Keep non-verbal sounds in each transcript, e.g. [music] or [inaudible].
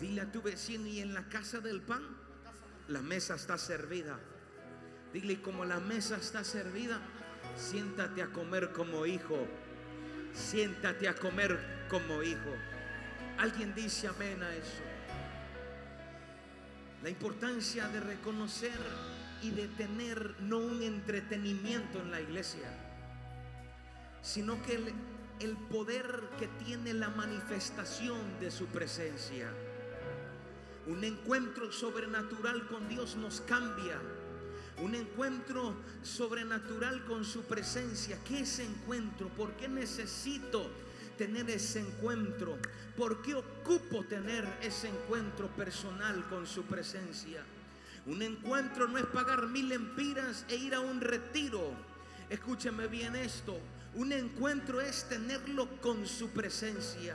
Dile a tu vecino y en la casa del pan, la mesa está servida. Dile, como la mesa está servida, siéntate a comer como hijo. Siéntate a comer como hijo. Alguien dice amén a eso. La importancia de reconocer y de tener no un entretenimiento en la iglesia, sino que el, el poder que tiene la manifestación de su presencia. Un encuentro sobrenatural con Dios nos cambia. Un encuentro sobrenatural con su presencia. ¿Qué es encuentro? ¿Por qué necesito tener ese encuentro? ¿Por qué ocupo tener ese encuentro personal con su presencia? Un encuentro no es pagar mil empiras e ir a un retiro. Escúcheme bien esto. Un encuentro es tenerlo con su presencia.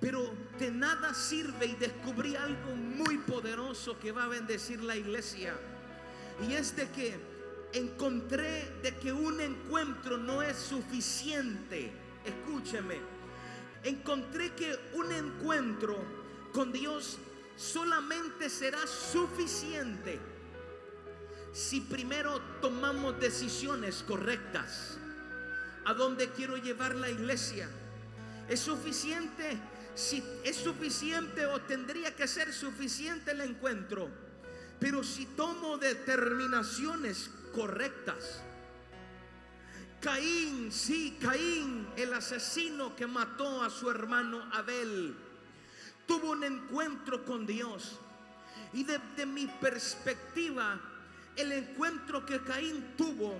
Pero de nada sirve y descubrí algo muy poderoso que va a bendecir la iglesia. Y es de que encontré de que un encuentro no es suficiente. Escúcheme. Encontré que un encuentro con Dios solamente será suficiente si primero tomamos decisiones correctas. ¿A dónde quiero llevar la iglesia? ¿Es suficiente si es suficiente o tendría que ser suficiente el encuentro. Pero si tomo determinaciones correctas. Caín, sí, Caín, el asesino que mató a su hermano Abel, tuvo un encuentro con Dios. Y desde mi perspectiva, el encuentro que Caín tuvo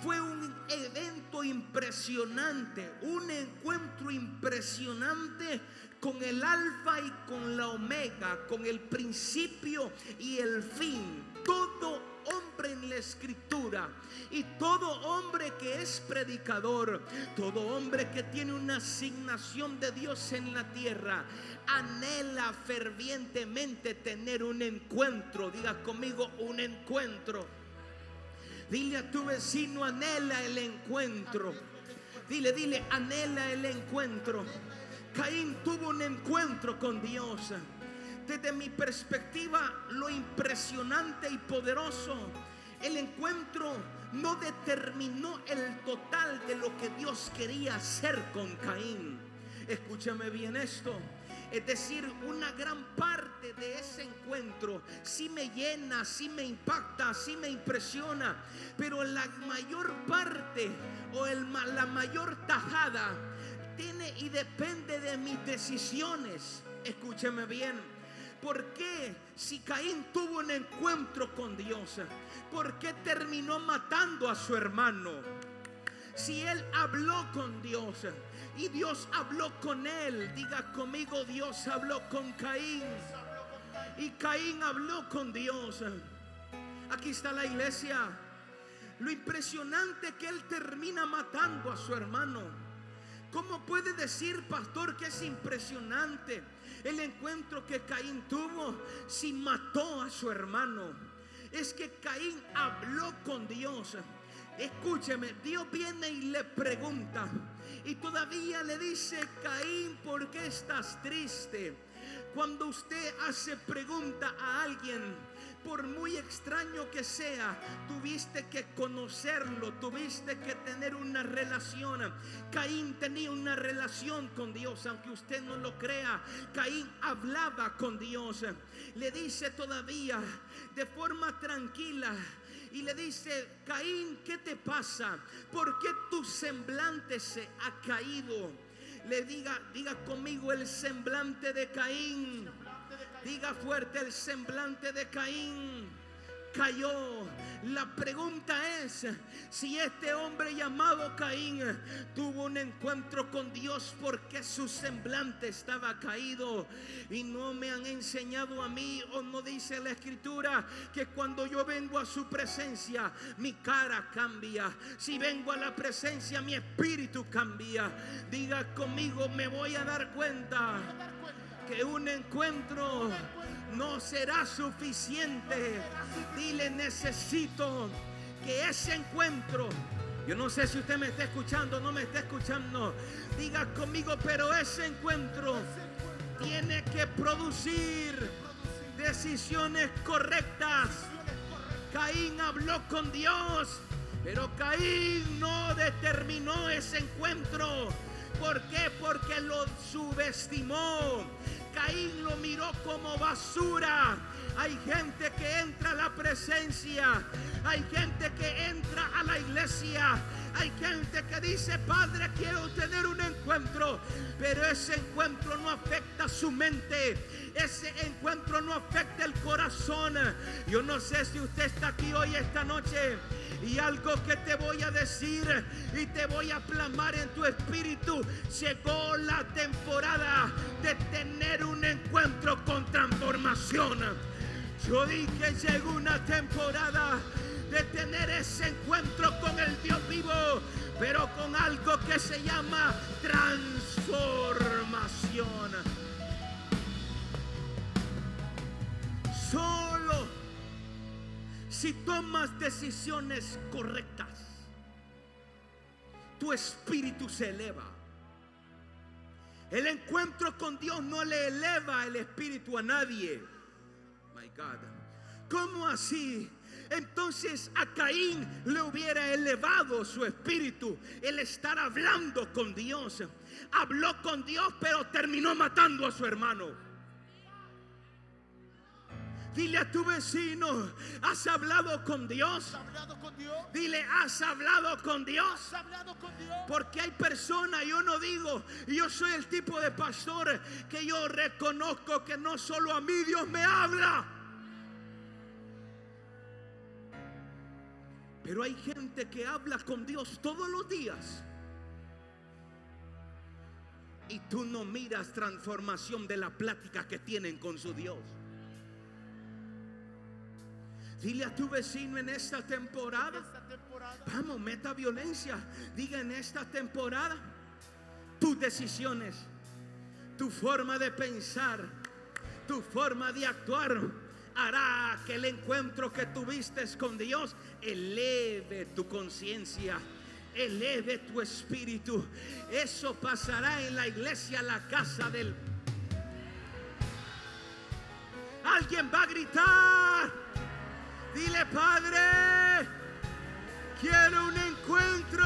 fue un evento impresionante, un encuentro impresionante con el alfa y con la omega, con el principio y el fin. Todo hombre en la escritura y todo hombre que es predicador, todo hombre que tiene una asignación de Dios en la tierra, anhela fervientemente tener un encuentro. Diga conmigo un encuentro. Dile a tu vecino, anhela el encuentro. Dile, dile, anhela el encuentro. Caín tuvo un encuentro con Dios. Desde mi perspectiva, lo impresionante y poderoso, el encuentro no determinó el total de lo que Dios quería hacer con Caín. Escúchame bien esto. Es decir, una gran parte de ese encuentro sí me llena, sí me impacta, sí me impresiona. Pero la mayor parte o el, la mayor tajada tiene y depende de mis decisiones. Escúcheme bien. ¿Por qué si Caín tuvo un encuentro con Dios? ¿Por qué terminó matando a su hermano? Si él habló con Dios y Dios habló con él, diga conmigo, Dios habló con Caín. Y Caín habló con Dios. Aquí está la iglesia. Lo impresionante que él termina matando a su hermano. ¿Cómo puede decir, pastor, que es impresionante el encuentro que Caín tuvo si mató a su hermano? Es que Caín habló con Dios. Escúcheme, Dios viene y le pregunta. Y todavía le dice, Caín, ¿por qué estás triste? Cuando usted hace pregunta a alguien, por muy extraño que sea, tuviste que conocerlo, tuviste que tener una relación. Caín tenía una relación con Dios, aunque usted no lo crea. Caín hablaba con Dios. Le dice todavía de forma tranquila y le dice, Caín, ¿qué te pasa? ¿Por qué tu semblante se ha caído? Le diga, diga conmigo el semblante de Caín. Diga fuerte el semblante de Caín cayó. La pregunta es si este hombre llamado Caín tuvo un encuentro con Dios porque su semblante estaba caído y no me han enseñado a mí o no dice la escritura que cuando yo vengo a su presencia mi cara cambia. Si vengo a la presencia mi espíritu cambia. Diga conmigo me voy a dar cuenta que un encuentro no será suficiente. Dile, necesito que ese encuentro, yo no sé si usted me está escuchando o no me está escuchando, diga conmigo, pero ese encuentro tiene que producir decisiones correctas. Caín habló con Dios, pero Caín no determinó ese encuentro. ¿Por qué? Porque lo subestimó. Caín lo miró como basura. Hay gente que entra a la presencia. Hay gente que entra a la iglesia. Hay gente que dice, Padre, quiero tener un encuentro. Pero ese encuentro no afecta su mente. Ese encuentro no afecta el corazón. Yo no sé si usted está aquí hoy, esta noche. Y algo que te voy a decir y te voy a plasmar en tu espíritu. Llegó la temporada de tener un encuentro con transformación. Yo dije, llegó una temporada ese encuentro con el Dios vivo, pero con algo que se llama transformación. Solo si tomas decisiones correctas, tu espíritu se eleva. El encuentro con Dios no le eleva el espíritu a nadie. My God. ¿Cómo así? Entonces a Caín le hubiera elevado su espíritu el estar hablando con Dios. Habló con Dios, pero terminó matando a su hermano. Dile a tu vecino, ¿has hablado con Dios? Dile, ¿has hablado con Dios? Porque hay personas, yo no digo, yo soy el tipo de pastor que yo reconozco que no solo a mí Dios me habla. Pero hay gente que habla con Dios todos los días. Y tú no miras transformación de la plática que tienen con su Dios. Dile a tu vecino en esta temporada. Vamos, meta violencia. Diga en esta temporada tus decisiones, tu forma de pensar, tu forma de actuar hará que el encuentro que tuviste con Dios eleve tu conciencia. Eleve tu espíritu. Eso pasará en la iglesia, la casa del... Alguien va a gritar. Dile, Padre, quiero un encuentro,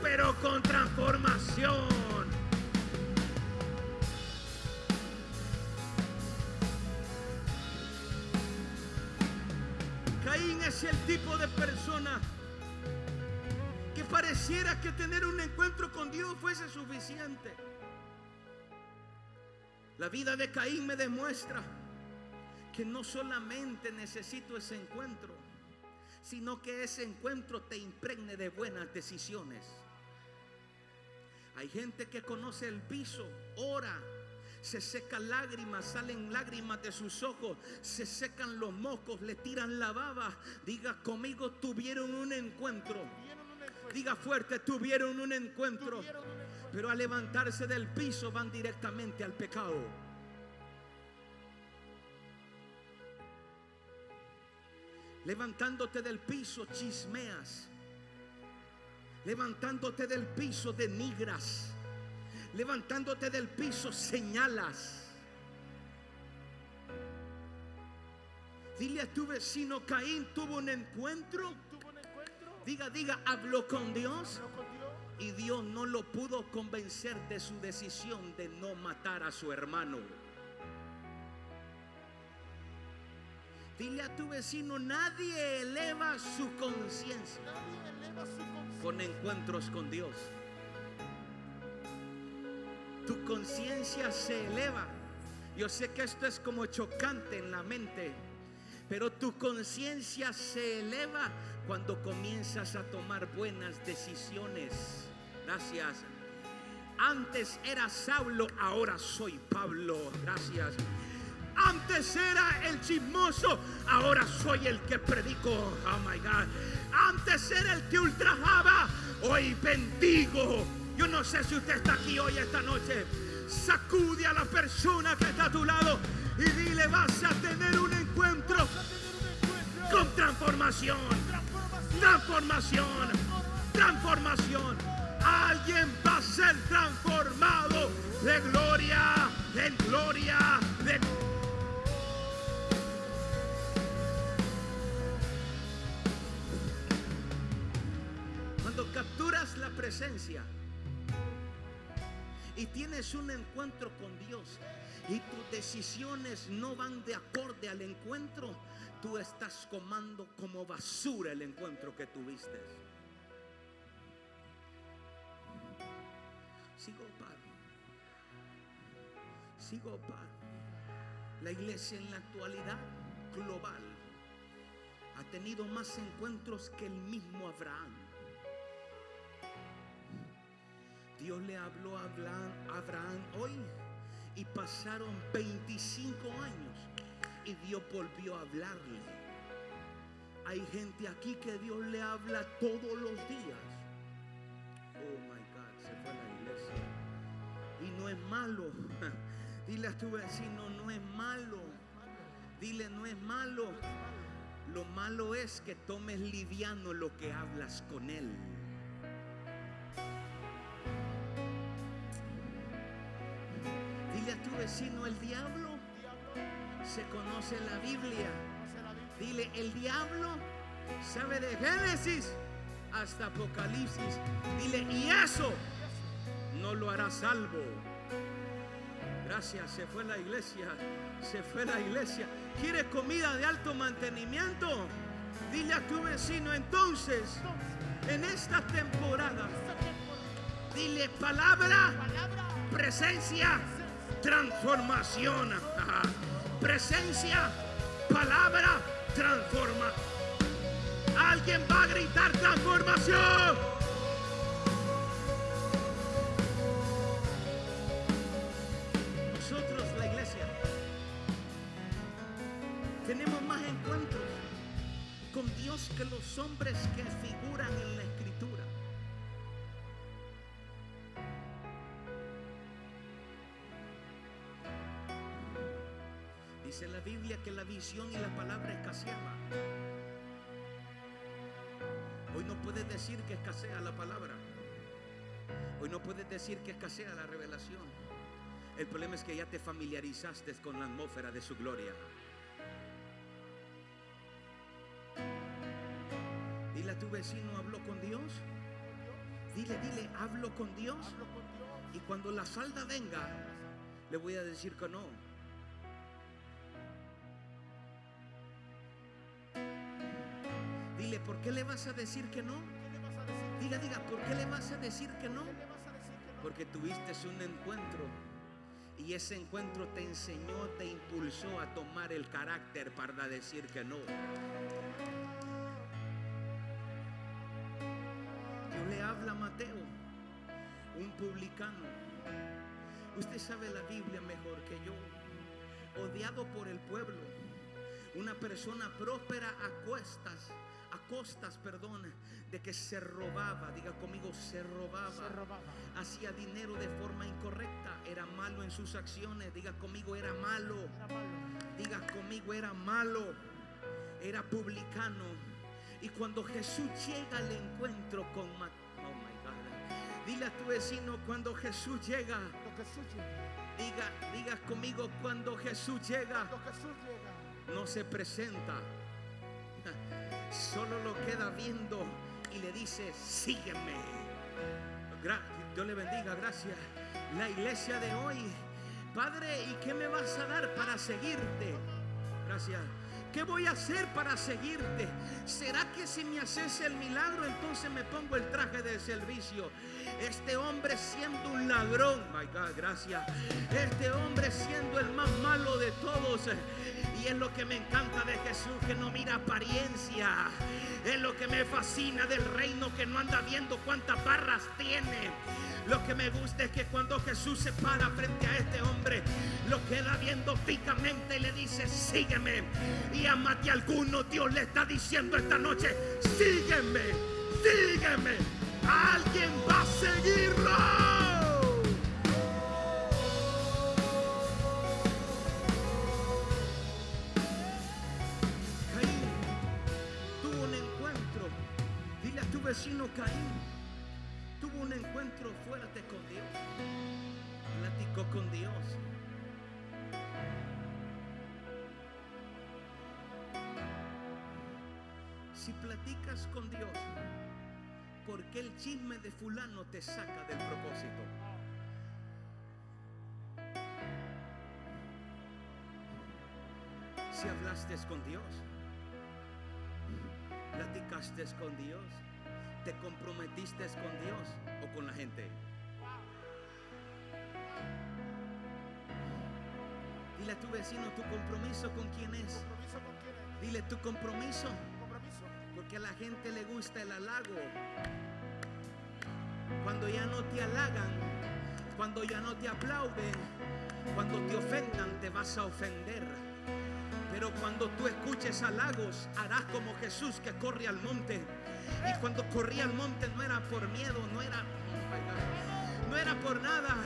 pero con transformación. Caín es el tipo de persona que pareciera que tener un encuentro con Dios fuese suficiente. La vida de Caín me demuestra que no solamente necesito ese encuentro, sino que ese encuentro te impregne de buenas decisiones. Hay gente que conoce el piso, ora, se secan lágrimas, salen lágrimas de sus ojos, se secan los mocos, le tiran la baba. Diga conmigo, tuvieron un encuentro. Diga fuerte, tuvieron un encuentro. Pero al levantarse del piso van directamente al pecado. Levantándote del piso chismeas. Levantándote del piso denigras. Levantándote del piso señalas. Dile a tu vecino Caín tuvo un encuentro. Diga, diga, habló con Dios. Y Dios no lo pudo convencer de su decisión de no matar a su hermano. Dile a tu vecino, nadie eleva su conciencia con encuentros con Dios. Tu conciencia se eleva. Yo sé que esto es como chocante en la mente, pero tu conciencia se eleva cuando comienzas a tomar buenas decisiones. Gracias. Antes era Saulo, ahora soy Pablo. Gracias. Antes era el chismoso, ahora soy el que predico. Oh my God. Antes era el que ultrajaba, hoy bendigo. Yo no sé si usted está aquí hoy esta noche. Sacude a la persona que está a tu lado y dile vas a tener un encuentro con transformación. Transformación. Transformación. Alguien va a ser transformado de gloria en gloria de Cuando capturas la presencia y tienes un encuentro con Dios y tus decisiones no van de acorde al encuentro, tú estás comando como basura el encuentro que tuviste. Sigo paro. Sigo paro. La iglesia en la actualidad global ha tenido más encuentros que el mismo Abraham. Dios le habló a Abraham hoy y pasaron 25 años y Dios volvió a hablarle. Hay gente aquí que Dios le habla todos los días. Oh my God, se fue a la iglesia. Y no es malo. [laughs] Dile a tu vecino, no es malo. Dile, no es malo. Lo malo es que tomes liviano lo que hablas con él. Dile a tu vecino, el diablo se conoce en la Biblia. Dile, el diablo sabe de Génesis hasta Apocalipsis. Dile, y eso no lo hará salvo. Gracias, se fue la iglesia, se fue la iglesia. ¿Quiere comida de alto mantenimiento? Dile a tu vecino entonces, en esta temporada, dile palabra, presencia, transformación. Presencia, palabra, transforma. Alguien va a gritar transformación. Nosotros, la iglesia, tenemos más encuentros con Dios que los hombres que figuran en la Dice la Biblia que la visión y la palabra escaseaba. Hoy no puedes decir que escasea la palabra. Hoy no puedes decir que escasea la revelación. El problema es que ya te familiarizaste con la atmósfera de su gloria. Dile a tu vecino, ¿habló con Dios? Dile, dile, hablo con Dios. Y cuando la salda venga, le voy a decir que no. ¿Por qué le vas a decir que no? Diga, diga, ¿por qué le vas a decir que no? Porque tuviste un encuentro y ese encuentro te enseñó, te impulsó a tomar el carácter para decir que no. Dios le habla a Mateo, un publicano. Usted sabe la Biblia mejor que yo. Odiado por el pueblo. Una persona próspera a cuestas, costas, perdón, de que se robaba, diga conmigo, se robaba, Se robaba. hacía dinero de forma incorrecta, era malo en sus acciones, diga conmigo, era malo, Era malo. diga conmigo, era malo, era publicano. Y cuando Jesús llega al encuentro con oh my God, dile a tu vecino cuando Jesús llega, Cuando Jesús llega. diga, diga conmigo cuando Jesús llega Cuando Jesús llega. no se presenta. [laughs] Solo lo queda viendo y le dice, sígueme. Dios le bendiga, gracias. La iglesia de hoy, Padre, ¿y qué me vas a dar para seguirte? Gracias. ¿Qué voy a hacer para seguirte? ¿Será que si me haces el milagro entonces me pongo el traje de servicio? Este hombre siendo un ladrón, my God, gracias. Este hombre siendo el más malo de todos. Y es lo que me encanta de Jesús, que no mira apariencia. Es lo que me fascina del reino, que no anda viendo cuántas barras tiene. Lo que me gusta es que cuando Jesús se para frente a este hombre, lo queda viendo fijamente y le dice, sígueme. A más de alguno Dios le está diciendo esta noche, sígueme, sígueme. Alguien va a seguirlo. Tuvo un encuentro. Dile a tu vecino Caín. Tuvo un encuentro fuerte con Dios. Platicó con Dios. Si platicas con Dios, ¿por qué el chisme de fulano te saca del propósito? Si hablaste con Dios, platicaste con Dios, te comprometiste con Dios o con la gente. Dile a tu vecino tu compromiso con quién es. Compromiso con quién es. Dile tu compromiso. Porque a la gente le gusta el halago. Cuando ya no te halagan, cuando ya no te aplauden, cuando te ofendan, te vas a ofender. Pero cuando tú escuches halagos, harás como Jesús que corre al monte. Y cuando corría al monte no era por miedo, no era, no era por nada.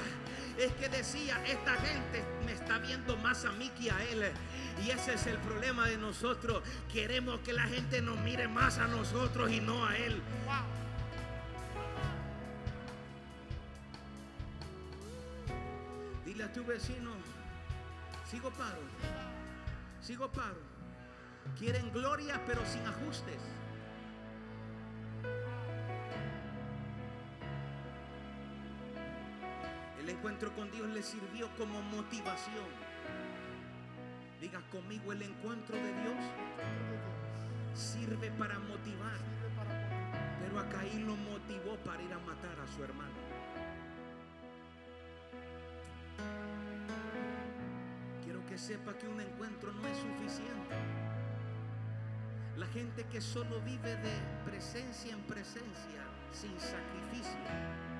Es que decía, esta gente me está viendo más a mí que a él. Y ese es el problema de nosotros. Queremos que la gente nos mire más a nosotros y no a él. Dile a tu vecino, sigo paro, sigo paro. Quieren gloria pero sin ajustes. El encuentro con Dios le sirvió como motivación. Diga conmigo, el encuentro de Dios. Sirve para motivar. Pero a Caín lo motivó para ir a matar a su hermano. Quiero que sepa que un encuentro no es suficiente. La gente que solo vive de presencia en presencia, sin sacrificio,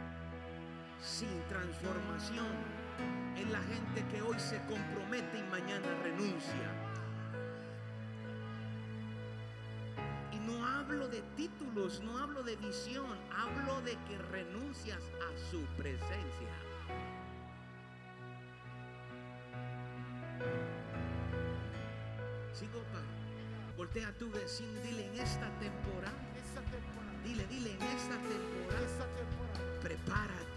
sin transformación, es la gente que hoy se compromete y mañana renuncia. Y no hablo de títulos, no hablo de visión, hablo de que renuncias a su presencia. Sigo. Voltea a tu vecino, dile en esta temporada, dile, dile en esta temporada, Esa temporada. prepárate.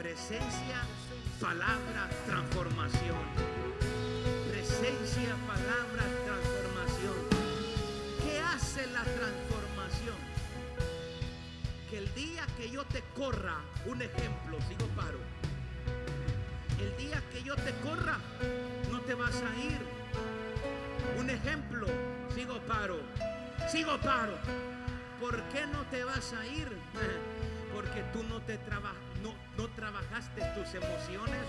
Presencia, palabra, transformación. Presencia, palabra, transformación. ¿Qué hace la transformación? Que el día que yo te corra, un ejemplo, sigo paro. El día que yo te corra, no te vas a ir. Un ejemplo, sigo paro. Sigo paro. ¿Por qué no te vas a ir? [laughs] Porque tú no te traba- no, trabajaste tus emociones,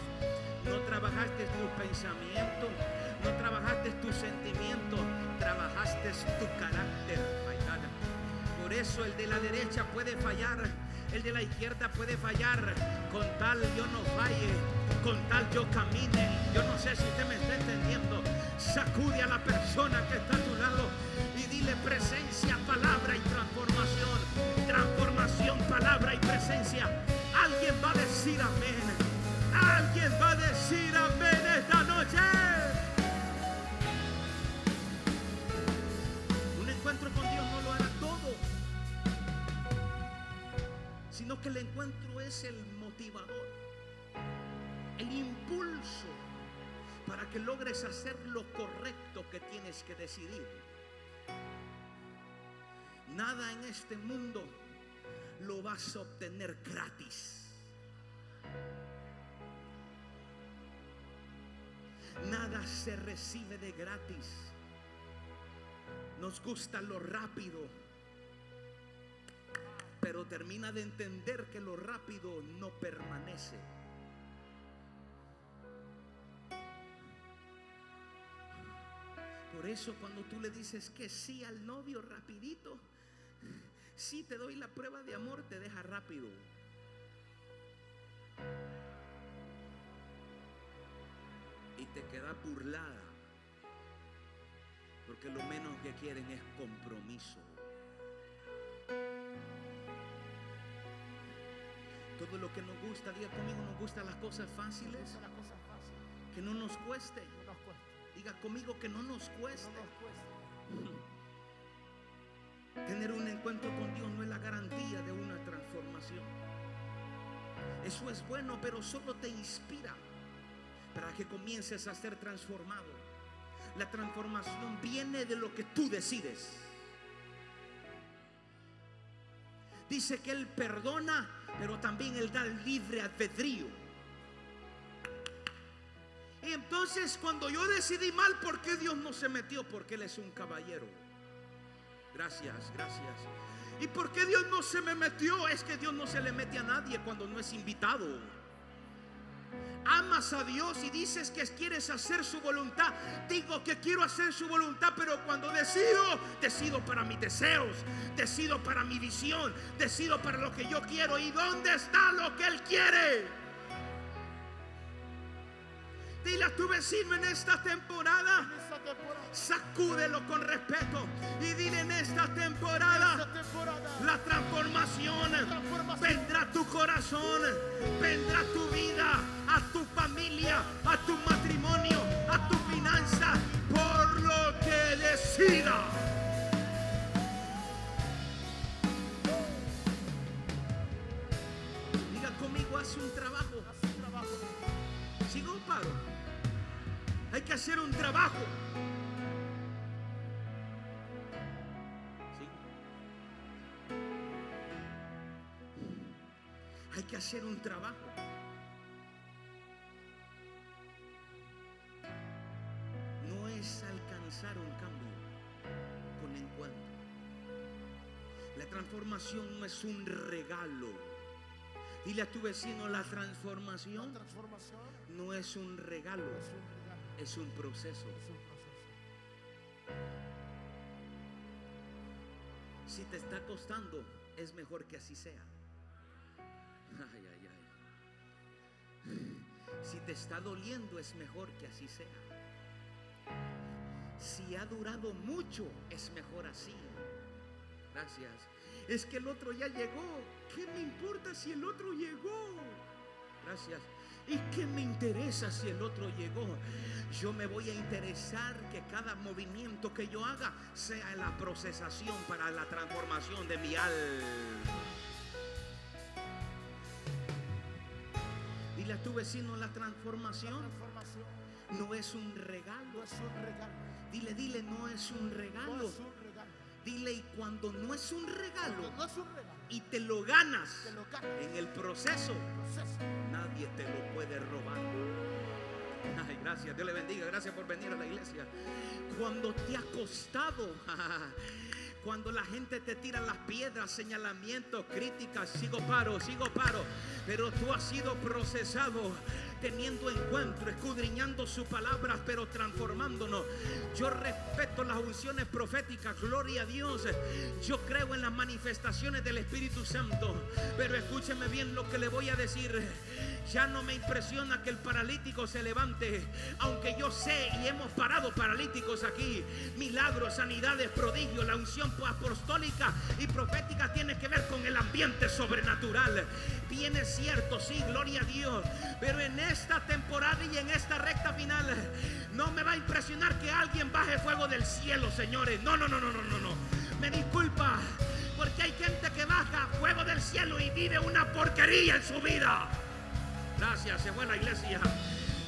no trabajaste tus pensamientos, no trabajaste tus sentimientos, trabajaste tu carácter. Por eso el de la derecha puede fallar, el de la izquierda puede fallar, con tal yo no falle, con tal yo camine. Yo no sé si usted me está entendiendo. Sacude a la persona que está a tu lado y dile presencia, palabra y transformación. Transformación, palabra y presencia. Va a decir amén. Alguien va a decir amén esta noche. Un encuentro con Dios no lo hará todo, sino que el encuentro es el motivador, el impulso para que logres hacer lo correcto que tienes que decidir. Nada en este mundo lo vas a obtener gratis. Nada se recibe de gratis. Nos gusta lo rápido. Pero termina de entender que lo rápido no permanece. Por eso cuando tú le dices que sí al novio rapidito, si te doy la prueba de amor, te deja rápido. Te queda burlada. Porque lo menos que quieren es compromiso. Todo lo que nos gusta, diga conmigo, nos gustan las cosas fáciles, Son las cosas fáciles. que no nos cueste. No nos. Diga conmigo que no nos No cueste. nos cuesta. [laughs] Tener un encuentro con Dios no es la garantía de una transformación. Eso es bueno, pero solo te inspira para que comiences a ser transformado. La transformación viene de lo que tú decides. Dice que Él perdona, pero también Él da libre albedrío. Y entonces cuando yo decidí mal, ¿por qué Dios no se metió? Porque Él es un caballero. Gracias, gracias. ¿Y por qué Dios no se me metió? Es que Dios no se le mete a nadie cuando no es invitado. Amas a Dios y dices que quieres hacer su voluntad. Digo que quiero hacer su voluntad, pero cuando decido, decido para mis deseos, decido para mi visión, decido para lo que yo quiero. ¿Y dónde está lo que Él quiere? Dile a tu vecino en esta temporada. Sacúdelo con respeto y dile en esta temporada la transformación vendrá a tu corazón, vendrá a tu vida, a tu familia, a tu matrimonio, a tu finanza, por lo que decida. Diga conmigo, haz un trabajo. Un. ¿Sigo o paro? Hay que hacer un trabajo. ¿Sí? Hay que hacer un trabajo. No es alcanzar un cambio con encuentro. La transformación no es un regalo. Dile a tu vecino, la La transformación no es un regalo, es un regalo. Es un proceso. Es un proceso. Si te está costando, es mejor que así sea. Ay, ay, ay. Si te está doliendo, es mejor que así sea. Si ha durado mucho, es mejor así. Gracias. Es que el otro ya llegó. ¿Qué me importa si el otro llegó? Gracias. ¿Y qué me interesa si el otro llegó? Yo me voy a interesar que cada movimiento que yo haga sea la procesación para la transformación de mi alma. Dile a tu vecino la La transformación no es un no regalo. es un regalo. Dile, dile, no es un No regalo. es un regalo. Dile, y cuando no es un regalo Cuando no es un regalo. Y te lo ganas Te lo ganas. en el proceso, Proceso. nadie te lo puede robar. Ay, gracias, Dios le bendiga, gracias por venir a la iglesia. Cuando te ha costado, [laughs] cuando la gente te tira las piedras, señalamientos, críticas, sigo paro, sigo paro, pero tú has sido procesado teniendo encuentro, escudriñando su palabra, pero transformándonos. Yo respeto las unciones proféticas, gloria a Dios. Yo creo en las manifestaciones del Espíritu Santo, pero escúcheme bien lo que le voy a decir. Ya no me impresiona que el paralítico se levante, aunque yo sé y hemos parado paralíticos aquí. Milagros, sanidades, prodigios, la unción apostólica y profética tiene que ver con el ambiente sobrenatural. Bien es cierto, sí, gloria a Dios. Pero en esta temporada y en esta recta final, no me va a impresionar que alguien baje fuego del cielo, señores. No, no, no, no, no, no, no. Me disculpa, porque hay gente que baja fuego del cielo y vive una porquería en su vida. Gracias, fue la iglesia.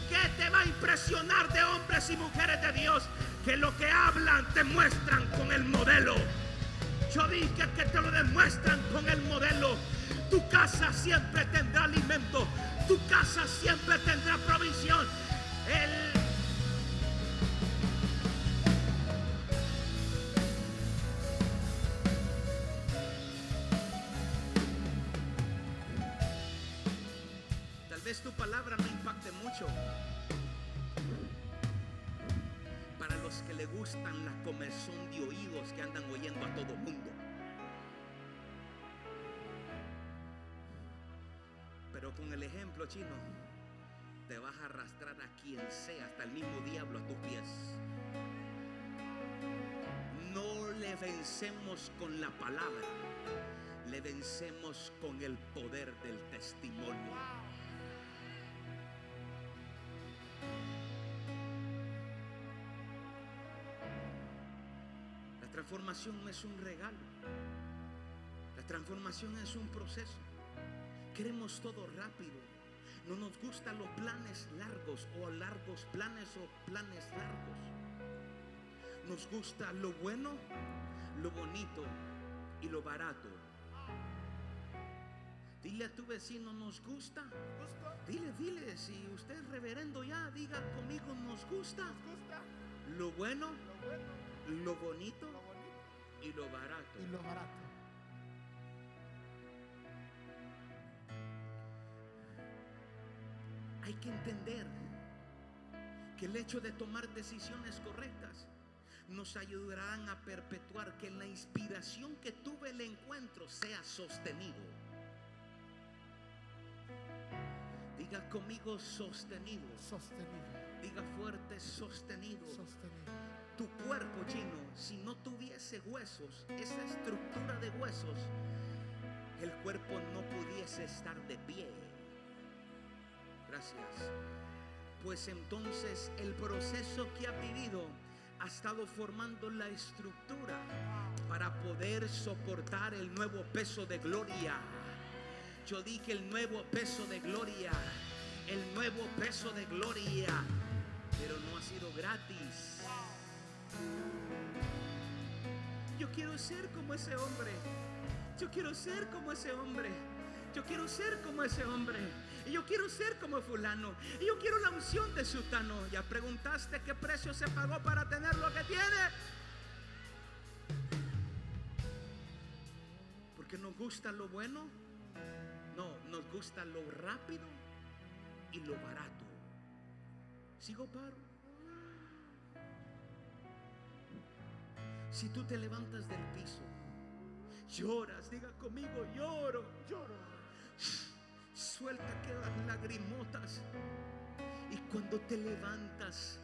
¿Qué te va a impresionar de hombres y mujeres de Dios? Que lo que hablan te muestran con el modelo. Yo dije que te lo demuestran con el modelo. Tu casa siempre tendrá alimento. Tu casa siempre tendrá provisión. Planes largos o largos planes o planes largos. Nos gusta lo bueno, lo bonito y lo barato. Dile a tu vecino, nos gusta. Dile, dile, si usted es reverendo ya, diga conmigo, nos gusta lo bueno, lo bonito y lo barato. Hay que entender que el hecho de tomar decisiones correctas nos ayudarán a perpetuar que la inspiración que tuve el encuentro sea sostenido. Diga conmigo sostenido. Sostenido. Diga fuerte sostenido. Sostenido. Tu cuerpo chino, si no tuviese huesos, esa estructura de huesos, el cuerpo no pudiese estar de pie. Pues entonces el proceso que ha vivido ha estado formando la estructura para poder soportar el nuevo peso de gloria. Yo dije el nuevo peso de gloria, el nuevo peso de gloria, pero no ha sido gratis. Yo quiero ser como ese hombre. Yo quiero ser como ese hombre. Yo quiero ser como ese hombre. Y yo quiero ser como fulano. Y yo quiero la unción de sutano. Ya preguntaste qué precio se pagó para tener lo que tiene. Porque nos gusta lo bueno. No, nos gusta lo rápido y lo barato. Sigo paro. Si tú te levantas del piso, lloras, diga conmigo, lloro, Lloro. Suelta aquellas lagrimotas. Y cuando te levantas,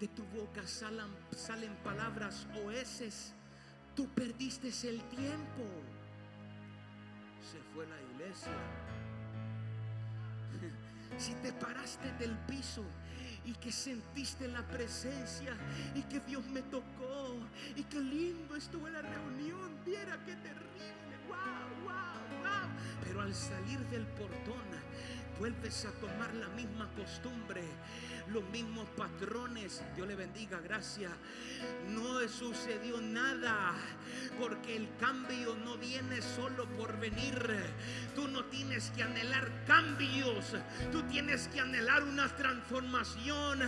de tu boca salen, salen palabras o heces. Tú perdiste el tiempo. Se fue la iglesia. [laughs] Si te paraste del piso y que sentiste la presencia y que Dios me tocó y que lindo estuvo la reunión, viera qué terrible, al salir del portón vuelves a tomar la misma costumbre, los mismos patrones. Dios le bendiga, gracias. No sucedió nada porque el cambio no viene solo por venir. Tú no tienes que anhelar cambios, tú tienes que anhelar una transformación.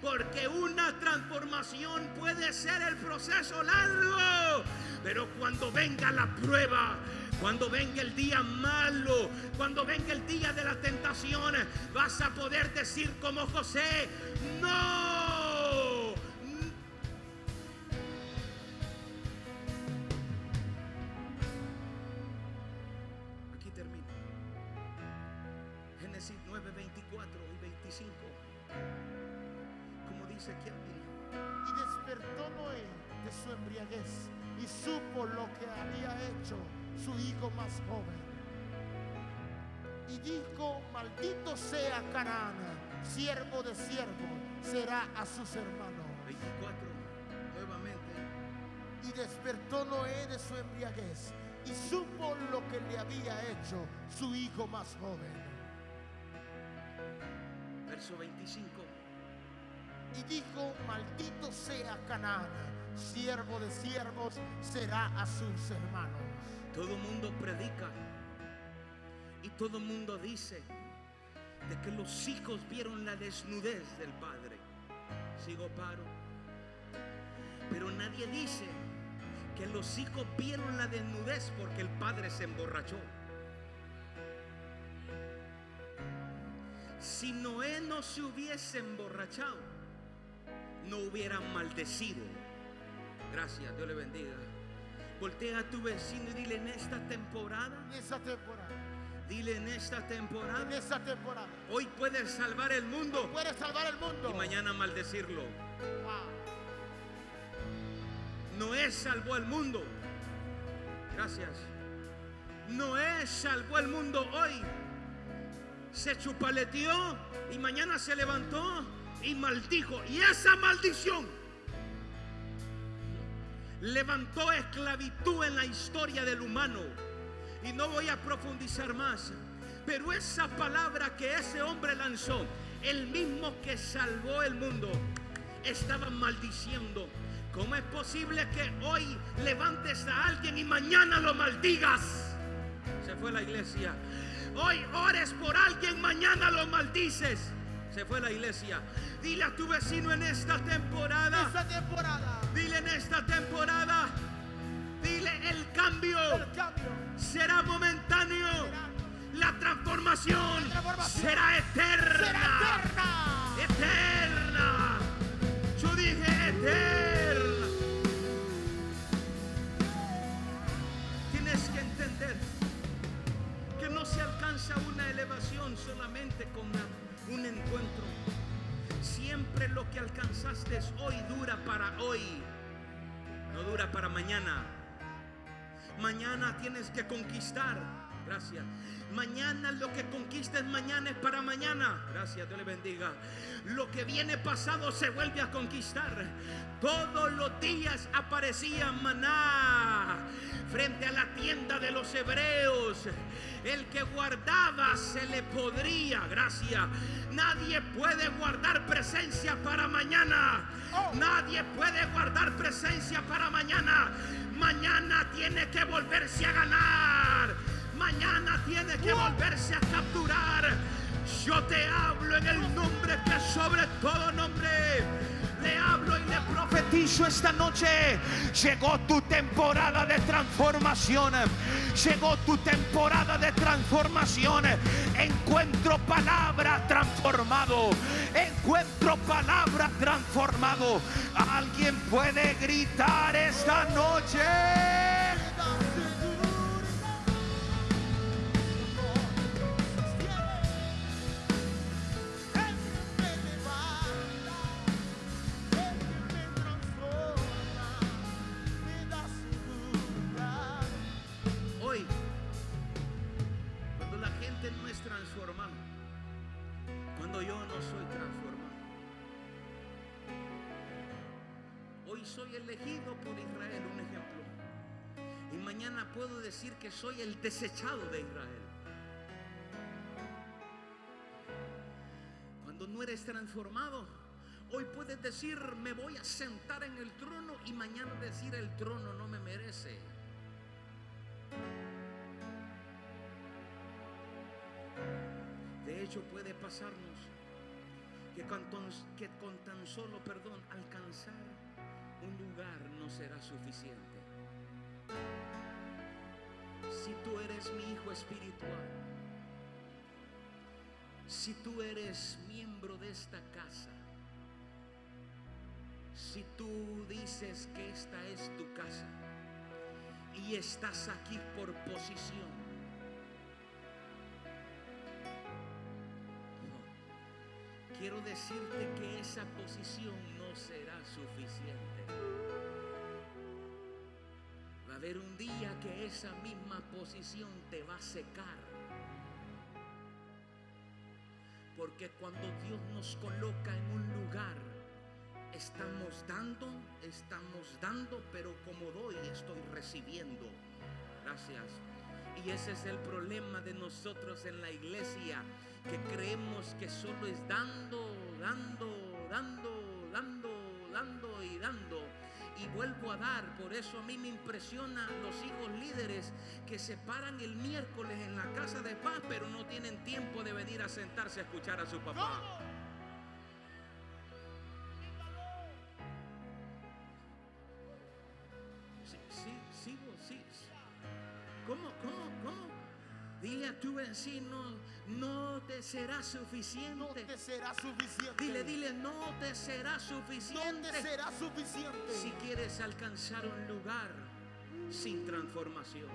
Porque una transformación puede ser el proceso largo, pero cuando venga la prueba, cuando venga el día malo, cuando venga el día de la tentación, vas a poder decir como José, no. Su embriaguez y supo lo que le había hecho su hijo más joven. Verso 25. Y dijo, maldito sea Canaán, siervo de siervos, será a sus hermanos. Todo mundo predica y todo mundo dice de que los hijos vieron la desnudez del padre. Sigo paro. Pero nadie dice que los hijos vieron la desnudez porque el padre se emborrachó. Si Noé no se hubiese emborrachado, no hubiera maldecido. Gracias, Dios le bendiga. Voltea a tu vecino y dile en esta temporada, En esa temporada, dile en esta en temporada, esa temporada, hoy puedes salvar el mundo puede salvar el mundo. y mañana maldecirlo. Noé salvó el mundo. Gracias. Noé salvó el mundo hoy. Se chupaleteó y mañana se levantó y maldijo. Y esa maldición levantó esclavitud en la historia del humano. Y no voy a profundizar más. Pero esa palabra que ese hombre lanzó, el mismo que salvó el mundo, estaba maldiciendo. ¿Cómo es posible que hoy levantes a alguien y mañana lo maldigas? Se fue la iglesia. Hoy ores por alguien, mañana lo maldices. Se fue la iglesia. Dile a tu vecino en esta temporada. Esta temporada, Dile en esta temporada. Dile el cambio el cambio será momentáneo. será, La transformación La transformación será eterna. será eterna. Eterna. Yo dije eterna. Una elevación solamente con un encuentro. Siempre lo que alcanzaste hoy dura para hoy, no dura para mañana. Mañana tienes que conquistar. Gracias. Mañana lo que conquistes mañana es para mañana. Gracias, Dios le bendiga. Lo que viene pasado se vuelve a conquistar. Todos los días aparecía maná frente a la tienda de los hebreos. El que guardaba se le podría. Gracias. Nadie puede guardar presencia para mañana. Nadie puede guardar presencia para mañana. Mañana tiene que volverse a ganar. Mañana tiene que volverse a capturar. Yo te hablo en el nombre que es sobre todo nombre. Le hablo y le profetizo esta noche. Llegó tu temporada de transformación. Llegó tu temporada de transformación. Encuentro palabra transformado. Encuentro palabra transformado. Alguien puede gritar esta noche. Elegido por Israel, un ejemplo, y mañana puedo decir que soy el desechado de Israel. Cuando no eres transformado, hoy puedes decir, me voy a sentar en el trono y mañana decir, el trono no me merece. De hecho, puede pasarnos que con, tan- solo, perdón, alcanzar un lugar no será suficiente. Si tú eres mi hijo espiritual, si tú eres miembro de esta casa, si tú dices que esta es tu casa y estás aquí por posición, quiero decirte que esa posición será suficiente. Va a haber un día que esa misma posición te va a secar. Porque cuando Dios nos coloca en un lugar, estamos dando, estamos dando, pero como doy, estoy recibiendo. Gracias. Y ese es el problema de nosotros en la iglesia, que creemos que solo es dando, dando, dando. Y vuelvo a dar, por eso a mí me impresiona los hijos líderes que se paran el miércoles en la casa de paz, pero no tienen tiempo de venir a sentarse a escuchar a su papá. Te será No suficiente. te será suficiente. Dile, dile, no te será No suficiente. te será suficiente. Si quieres alcanzar un lugar sin transformación.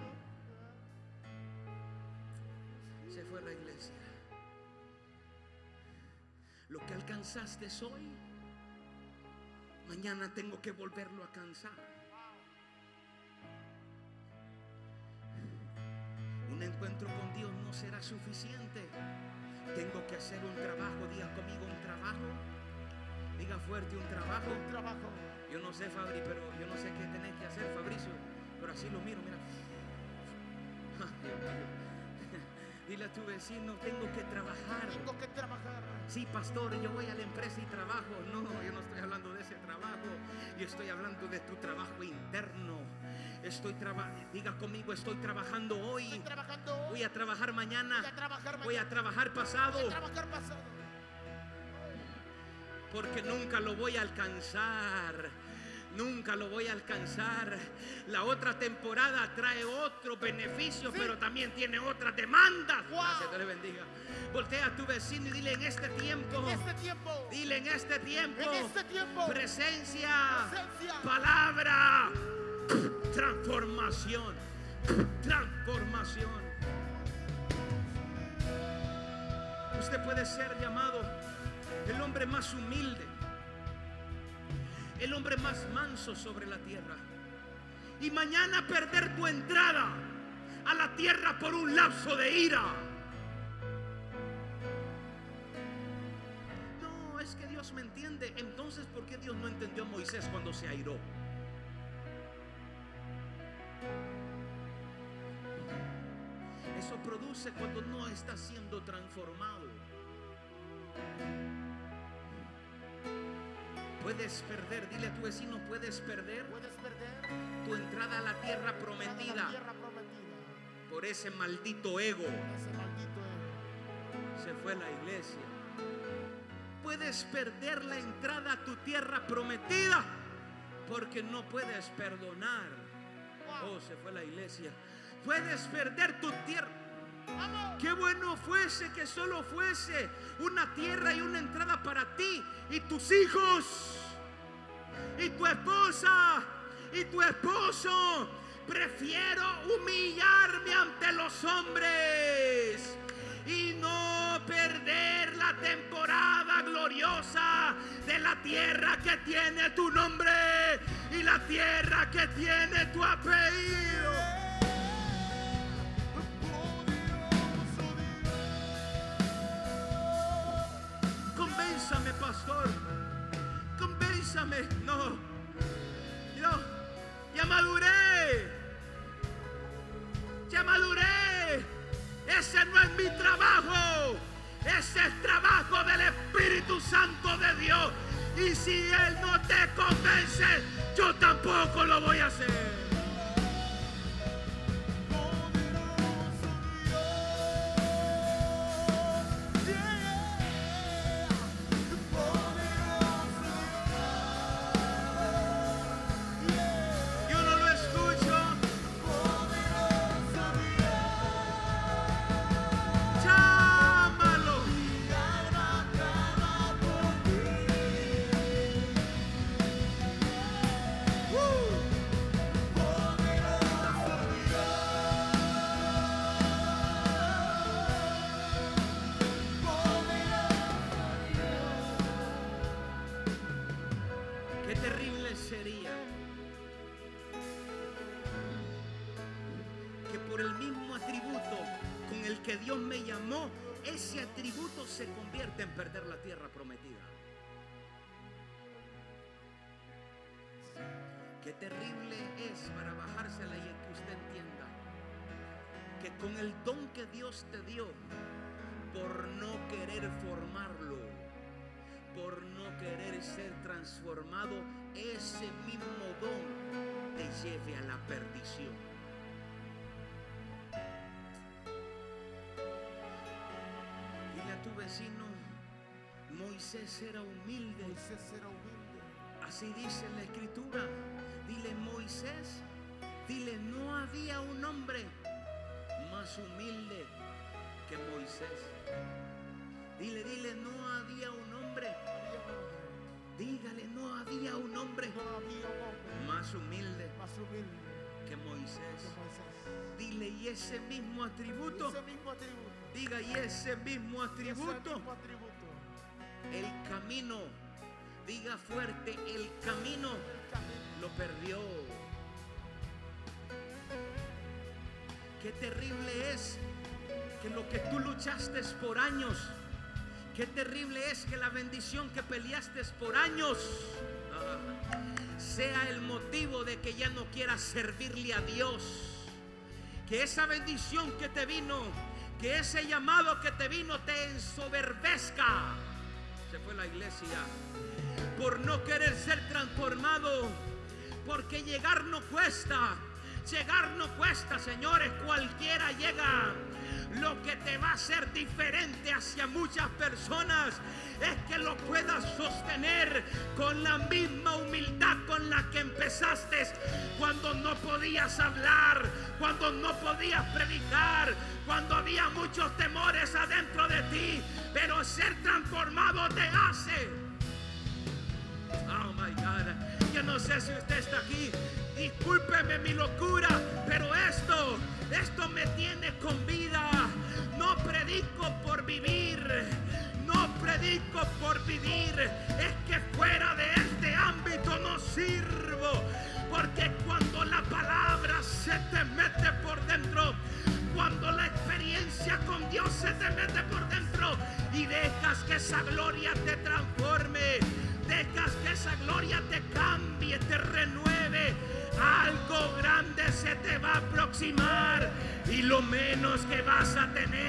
Se fue la iglesia. Lo que alcanzaste hoy, mañana tengo que volverlo a alcanzar. Un encuentro con Dios no será suficiente. Tengo que hacer un trabajo, diga conmigo un trabajo. Diga fuerte un trabajo. Un trabajo. Yo no sé, Fabri, pero yo no sé qué tenés que hacer, Fabricio. Pero así lo miro, mira. [laughs] [laughs] Dile a tu vecino, tengo que trabajar. Sí, pastor, yo voy a la empresa y trabajo. No, yo no estoy hablando de ese trabajo. Yo estoy hablando de tu trabajo interno. Estoy trabajando, diga conmigo, estoy trabajando hoy. Estoy trabajando hoy. Voy a trabajar mañana. Voy a trabajar Voy a mañana. trabajar pasado. Voy a trabajar pasado. Porque nunca lo voy a alcanzar. Nunca lo voy a alcanzar. La otra temporada trae otro beneficio, Sí. pero también tiene otras demandas. Wow. Gracias, Dios le bendiga. Voltea a tu vecino y dile en este tiempo. En este tiempo. Dile en este tiempo. En este tiempo. Presencia. Presencia. Palabra. Transformación. Transformación. Usted puede ser llamado el hombre más humilde, el hombre más manso sobre la tierra. Y mañana perder tu entrada a la tierra por un lapso de ira. No, es que Dios me entiende. Entonces, ¿por qué Dios no entendió a Moisés cuando se airó? Eso produce cuando no está siendo transformado. Puedes perder, dile a tu vecino, puedes perder Puedes perder tu entrada a la tierra la prometida tierra prometida. por ese maldito ego. Ese maldito ego. Se fue la iglesia. Puedes perder la entrada a tu tierra prometida porque no puedes perdonar. Oh, se fue la iglesia. Puedes perder tu tierra. Qué bueno fuese que solo fuese una tierra y una entrada para ti y tus hijos y tu esposa y tu esposo. Prefiero humillarme ante los hombres y no perder la temporada gloriosa de la tierra que tiene tu nombre y la tierra que tiene tu apellido. No. No. Ya maduré. Ya maduré. Ese no es mi trabajo. Ese es trabajo del Espíritu Santo de Dios. Y si Él no te convence, es para bajársela y que usted entienda que con el don que Dios te dio, por no querer formarlo, por no querer ser transformado, ese mismo don te lleve a la perdición. Dile a tu vecino, Moisés era humilde, Moisés era humilde. Así dice la escritura. Dile Moisés, dile no había un hombre más humilde que Moisés. Dile, dile, no había un hombre. Dígale, no había un hombre más humilde que Moisés. Dile, y ese mismo atributo, diga, y ese mismo atributo. el camino, diga fuerte, el camino lo perdió. Qué terrible es que lo que tú luchaste por años, qué terrible es que la bendición que peleaste por años ah, sea el motivo de que ya no quieras servirle a Dios. Que esa bendición que te vino, que ese llamado que te vino te ensoberbezca. Se fue la iglesia por no querer ser transformado, porque llegar no cuesta, Llegar no cuesta, señores, cualquiera llega. Lo que te va a hacer diferente hacia muchas personas es que lo puedas sostener con la misma humildad con la que empezaste cuando no podías hablar, cuando no podías predicar, cuando había muchos temores adentro de ti, pero ser transformado te hace. No sé si usted está aquí discúlpeme mi locura, pero esto, esto me tiene con vida. No predico por vivir, no predico por vivir. Es que fuera de menos que vas a tener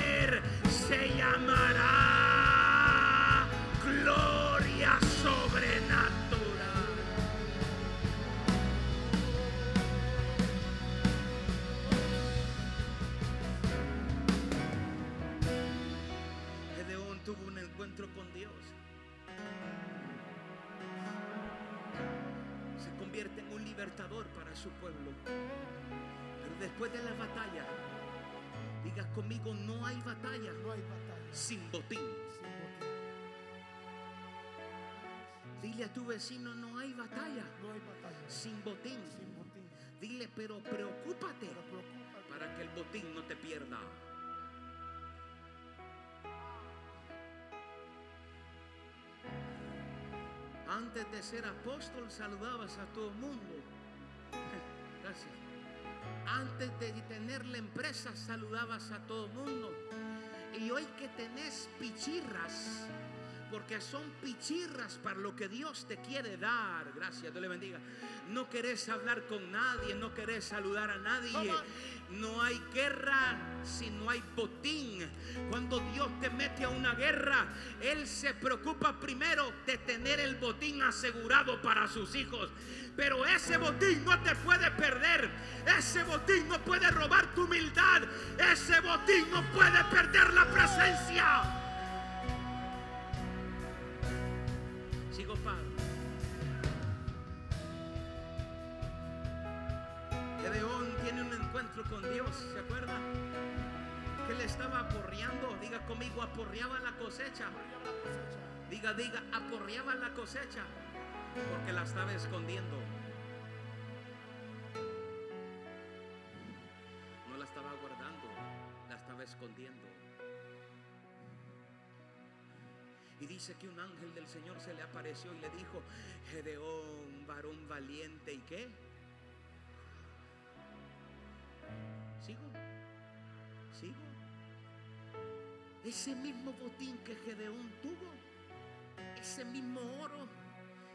sin botín. sin botín. Dile, pero preocúpate Pero preocúpate para que el botín no te pierda. Antes de ser apóstol saludabas a todo el mundo. [laughs] Gracias. Antes de tener la empresa saludabas a todo el mundo. Y hoy que tenés pichirras, porque son pichirras para lo que Dios te quiere dar. Gracias, Dios le bendiga. No querés hablar con nadie, no querés saludar a nadie. No hay guerra si no hay botín. Cuando Dios te mete a una guerra, Él se preocupa primero de tener el botín asegurado para sus hijos. Pero ese botín no te puede perder. Ese botín no puede robar tu humildad. Ese botín no puede perder la presencia. Pablo. Gedeón tiene un encuentro con Dios, ¿se acuerda? Que le estaba aporreando, diga conmigo, aporreaba la cosecha. Diga, diga, aporreaba la cosecha porque la estaba escondiendo. Ángel del Señor se le apareció y le dijo, Gedeón, varón valiente, ¿y qué? ¿Sigo? ¿Sigo? Ese mismo botín que Gedeón tuvo, ese mismo oro,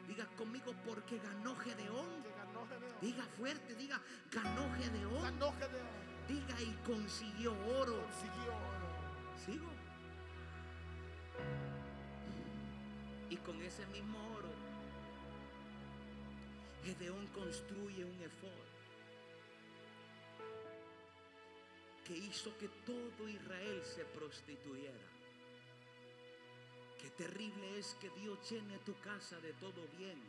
diga conmigo porque ganó Gedeón. Ganó Gedeón. Diga fuerte, diga, ganó Gedeón. Ganó Gedeón. Diga y consiguió oro. Consiguió oro. Sigo. Con ese mismo oro, Gedeón construye un efod que hizo que todo Israel se prostituyera. Qué terrible es que Dios llene tu casa de todo bien.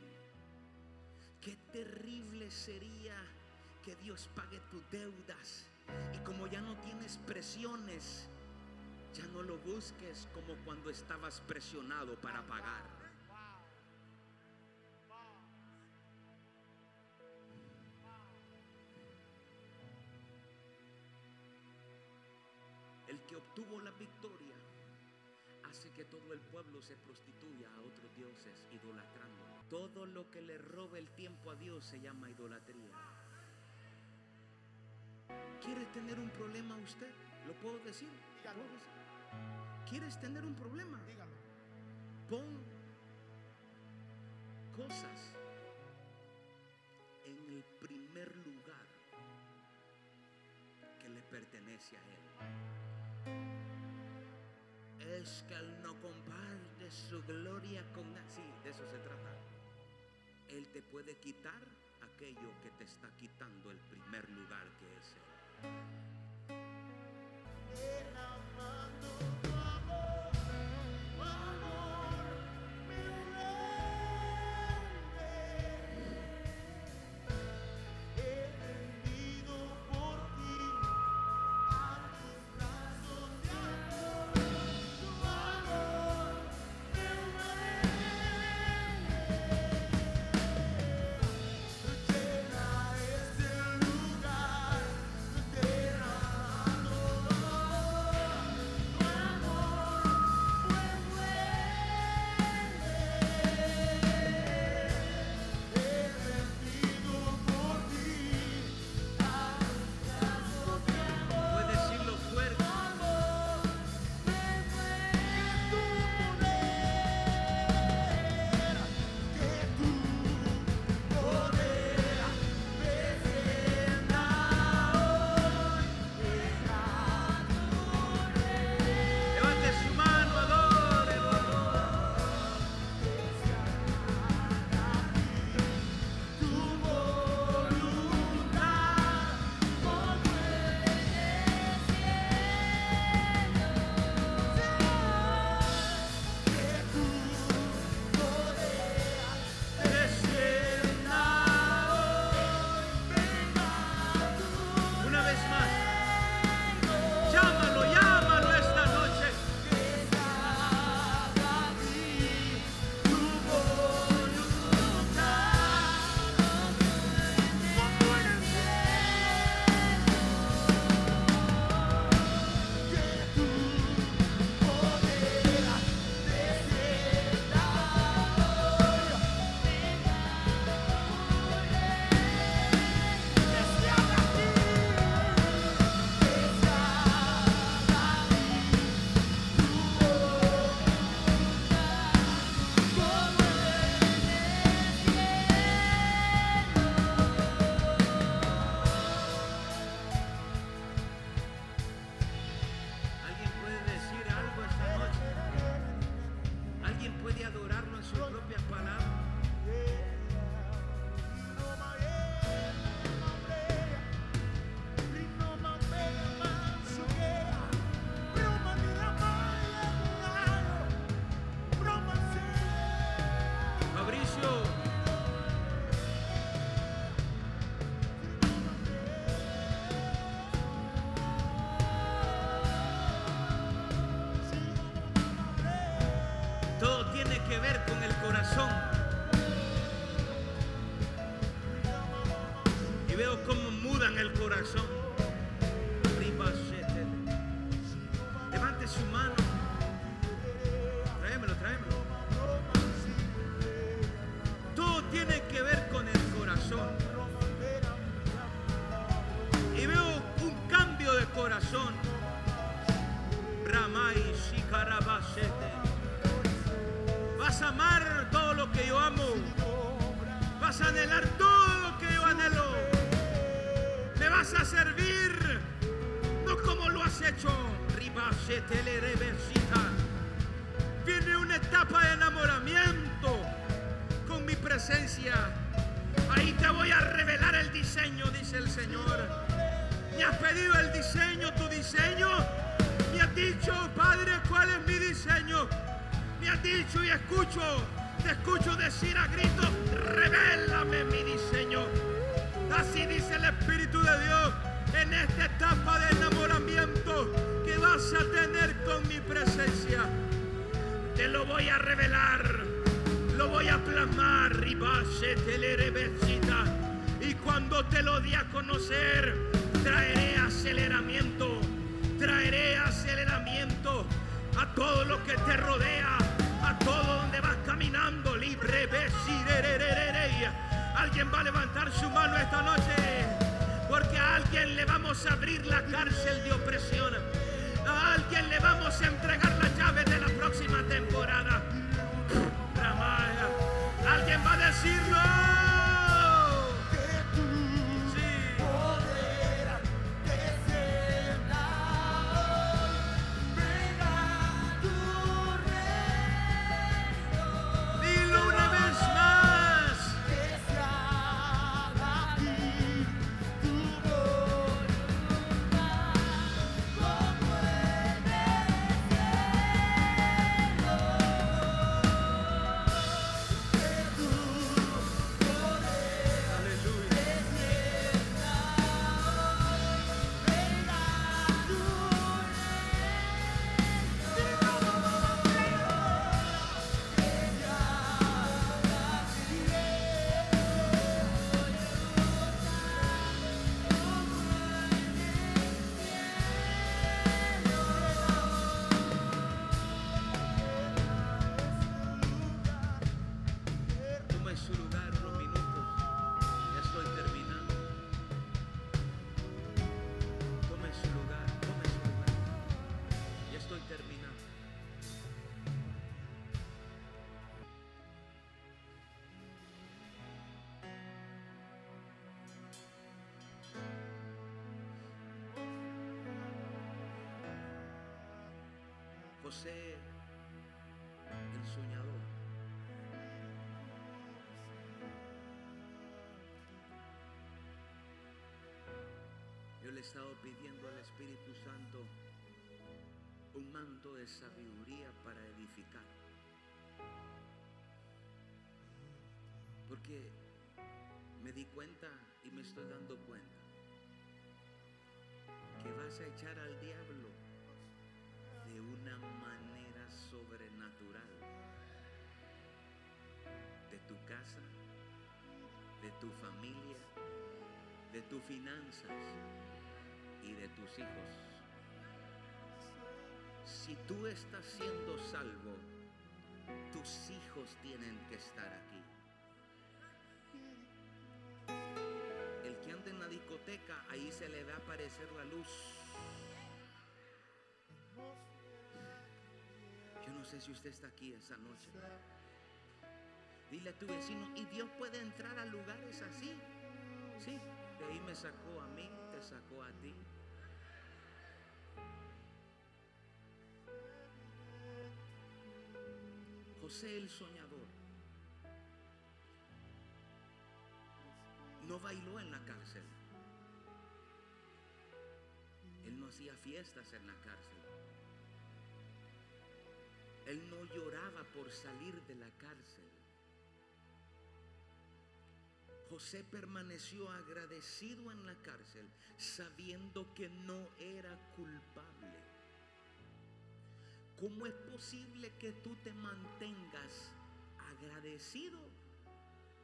Qué terrible sería que Dios pague tus deudas. Y como ya no tienes presiones, ya no lo busques como cuando estabas presionado para pagar. Todo el pueblo se prostituya a otros dioses, idolatrando. Todo lo que le roba el tiempo a Dios se llama idolatría. ¿Quiere tener un problema usted? ¿Lo puedo decir? Dígalo. ¿Puedo decir? ¿Quieres tener un problema? Dígalo. Pon cosas en el primer lugar que le pertenece a Él. Es que Él no comparte su gloria con nadie. Sí, de eso se trata. Él te puede quitar aquello que te está quitando el primer lugar que es Él. Reversita. Viene una etapa de enamoramiento con mi presencia. Ahí te voy a revelar el diseño, dice el Señor. Me has pedido el diseño, tu diseño. Me has dicho, Padre, cuál es mi diseño. Me has dicho y escucho, te escucho decir a gritos, revélame mi diseño. Así dice el Espíritu de Dios en esta etapa de mi presencia. Te lo voy a revelar, lo voy a plasmar. Y cuando te lo di a conocer, traeré aceleramiento, traeré aceleramiento a todo lo que te rodea, a todo donde vas caminando, libre. Alguien va a levantar su mano esta noche, porque a alguien le vamos a abrir la cárcel de opresión. A alguien le vamos a entregar las llaves de la próxima temporada. Ramaya. Alguien va a decirlo. José, el soñador. Yo le he estado pidiendo al Espíritu Santo un manto de sabiduría para edificar. Porque me di cuenta y me estoy dando cuenta que vas a echar al diablo una manera sobrenatural de tu casa, de tu familia, de tus finanzas y de tus hijos. Si tú estás siendo salvo, tus hijos tienen que estar aquí. El que anda en la discoteca, ahí se le va a aparecer la luz. Yo no sé si usted está aquí esa noche. Dile a tu vecino, y Dios puede entrar a lugares así. Sí, de ahí me sacó a mí, te sacó a ti. José el soñador no bailó en la cárcel. Él no hacía fiestas en la cárcel. Él no lloraba por salir de la cárcel. José permaneció agradecido en la cárcel sabiendo que no era culpable. ¿Cómo es posible que tú te mantengas agradecido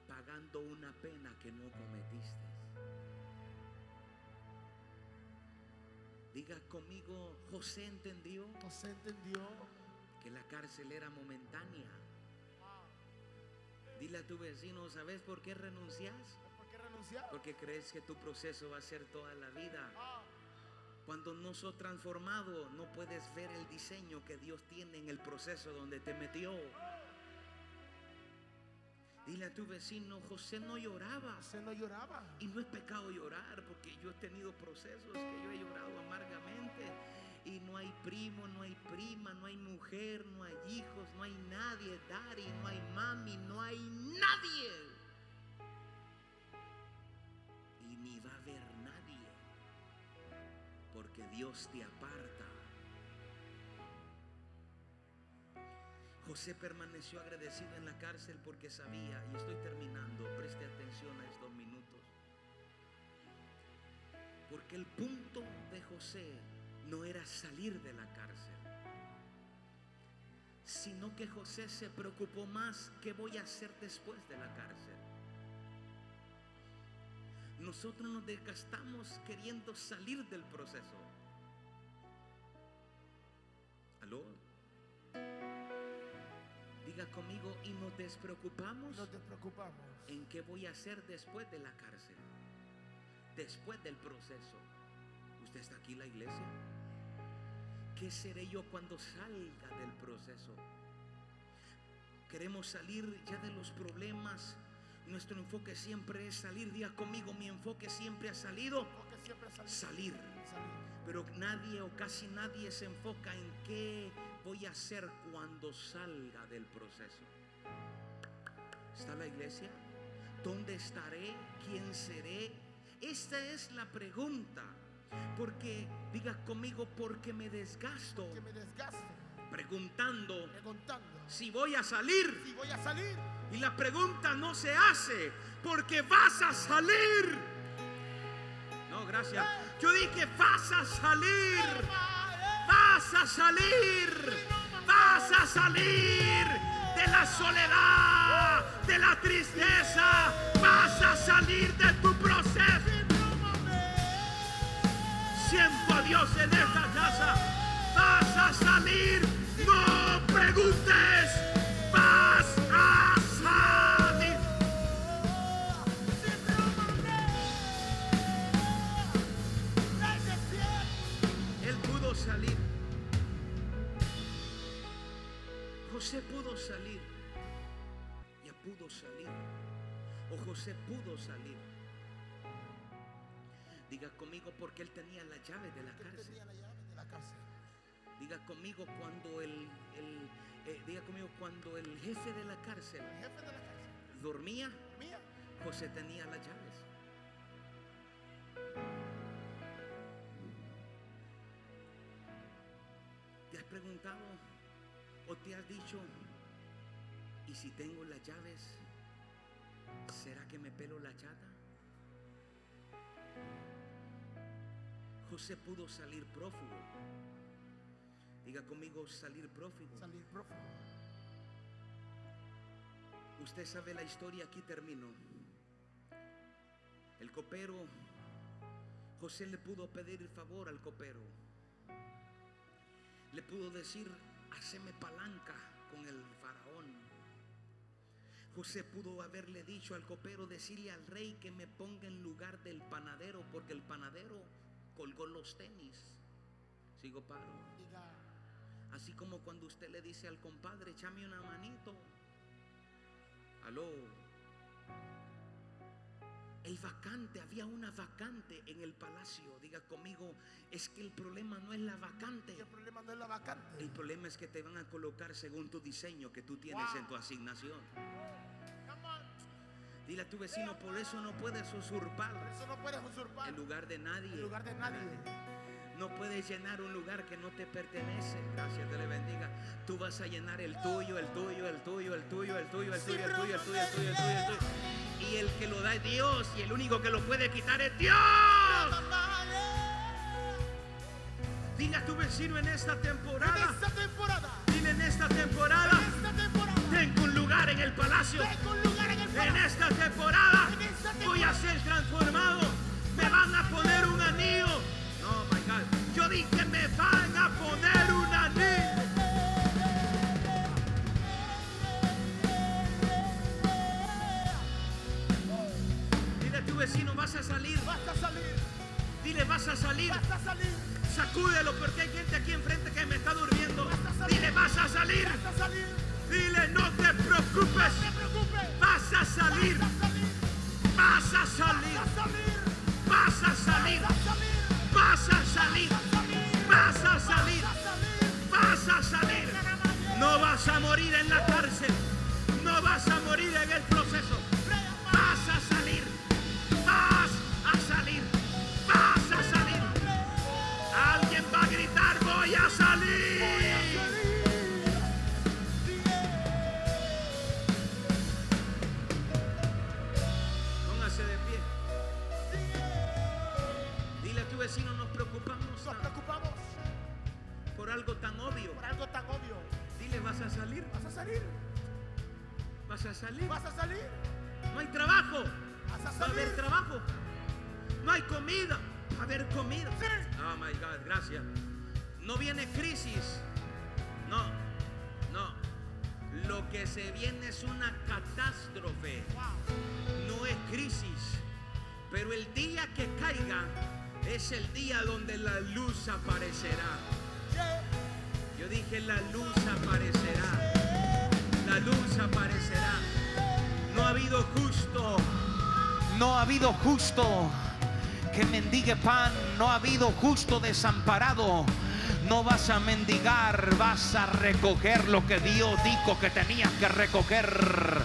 pagando una pena que no cometiste? Diga conmigo, José entendió José entendió. Que la cárcel era momentánea. Dile a tu vecino, ¿sabes por qué renuncias? ¿Por qué renunciar? Porque crees que tu proceso va a ser toda la vida. Cuando no sos transformado, no puedes ver el diseño que Dios tiene en el proceso donde te metió. Dile a tu vecino, José no lloraba. José no lloraba. Y no es pecado llorar, porque yo he tenido procesos que yo he llorado amargamente. Y no hay primo, no hay prima, no hay mujer, no hay hijos, no hay nadie, daddy, no hay mami, no hay nadie. Y ni va a haber nadie, porque Dios te aparta. José permaneció agradecido en la cárcel porque sabía, y estoy terminando, preste atención a estos minutos, porque el punto de José no era salir de la cárcel, sino que José se preocupó más qué voy a hacer después de la cárcel. Nosotros nos desgastamos queriendo salir del proceso. ¿Aló? Diga conmigo, y nos despreocupamos Nos despreocupamos. en qué voy a hacer después de la cárcel, después del proceso. ¿Usted está aquí en la iglesia? ¿Qué seré yo cuando salga del proceso? Queremos salir ya de los problemas. Nuestro enfoque siempre es salir. Diga conmigo, mi enfoque siempre ha salido siempre salir. salir. Salir. Pero nadie o casi nadie se enfoca en qué voy a hacer cuando salga del proceso. ¿Está la iglesia? ¿Dónde estaré? ¿Quién seré? Esta es la pregunta. Porque, diga conmigo, porque me desgasto Que me desgaste preguntando preguntando si voy a salir. si voy a salir. Y la pregunta no se hace porque vas a salir. No, gracias. Yo dije, vas a salir. Vas a salir. Vas a salir de la soledad, de la tristeza. Vas a salir de tu Dios en esta casa. Vas a salir. No preguntes. Vas a salir. Él pudo salir. José pudo salir. Ya pudo salir. O José pudo salir. Diga conmigo porque él tenía la llave de la cárcel. tenía la llave de la cárcel. Diga conmigo cuando el, el- eh, diga conmigo cuando el jefe de la cárcel El jefe de la cárcel. dormía, Mía. José tenía las llaves. ¿Te has preguntado o te has dicho, ¿y si tengo las llaves, será que me pelo la chata? José pudo salir prófugo. Diga conmigo salir prófugo. Salir prófugo. Usted sabe la historia, aquí termino. El copero, José le pudo pedir el favor al copero. Le pudo decir, haceme palanca con el faraón. José pudo haberle dicho al copero, decirle al rey que me ponga en lugar del panadero, porque el panadero colgó los tenis. Sigo paro. Diga. Así como cuando usted le dice al compadre, échame una manito. Aló. El vacante, había una vacante en el palacio. Diga conmigo, es que el problema no es la vacante. El problema no es la vacante. El problema es que te van a colocar según tu diseño que tú tienes Wow. en tu asignación. Dile a tu vecino, por eso no puedes usurpar Por eso no puedes usurpar el lugar de nadie. el lugar de nadie. No puedes llenar un lugar que no te pertenece. Gracias, Dios le bendiga. Tú vas a llenar el tuyo, el tuyo, el tuyo, el tuyo, el tuyo, el tuyo, el tuyo, el tuyo, el tuyo, el tuyo, el tuyo. Y el que lo da es Dios y el único que lo puede quitar es Dios. Dile a tu vecino en esta En temporada, esta temporada. dile en esta temporada, En esta temporada. tengo un lugar en el palacio. Tengo un lugar en esta temporada voy a ser transformado. Me van a poner un anillo. No, my God. Yo dije, me van a poner un anillo. Dile a tu vecino, vas a salir. Vas a salir. Dile, vas a salir. Vas a salir. Sacúdelo porque hay gente aquí enfrente que me está durmiendo. Vas a salir. Dile, vas a salir. Vas a salir. Dile, no te preocupes. No te preocupes. Vas a salir. Vas a salir. Vas a salir. Vas a salir. Vas a salir. Vas a salir. No vas a morir en la cárcel. No vas a morir en el justo desamparado. No vas a mendigar, vas a recoger lo que Dios dijo que tenías que recoger.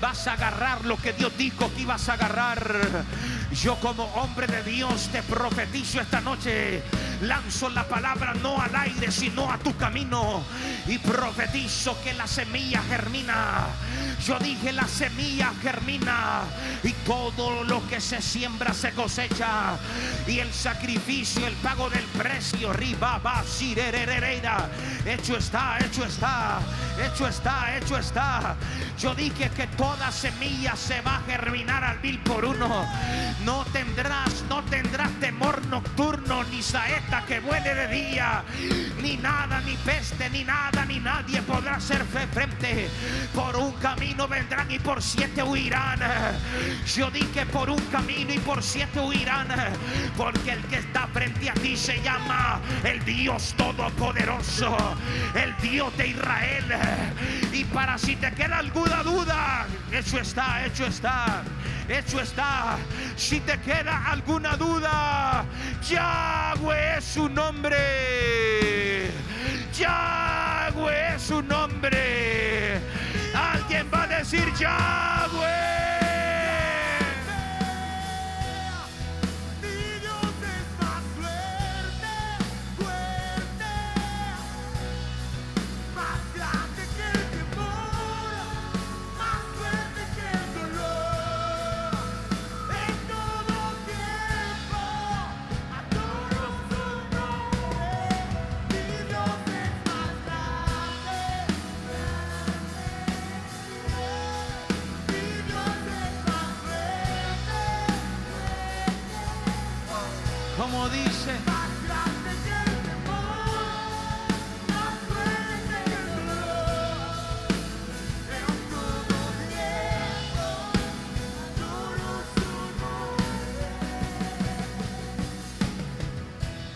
Vas a agarrar lo que Dios dijo que ibas a agarrar. Yo como hombre de Dios te profetizo esta noche. Lanzo la palabra no al aire, sino a tu camino. Y profetizo que la semilla germina. Yo dije la semilla germina. Y todo lo que se siembra se cosecha. Y el sacrificio, el pago del precio. Riba, va, sirerererera. Hecho está, hecho está. Hecho está, hecho está. Yo dije que toda semilla se va a germinar al mil por uno. No tendrás, no tendrás temor nocturno, ni saeta que vuele de día, ni nada, ni peste, ni nada, ni nadie podrá fe frente. Por un camino vendrán y por siete huirán. Yo dije por un camino y por siete huirán. Porque el que está frente a ti se llama el Dios Todopoderoso, el Dios de Israel. Y para si te queda alguna duda, hecho está, hecho está, hecho está. Si te queda alguna duda, Yahweh es su nombre. Yahweh es su nombre. Alguien va a decir Yahweh.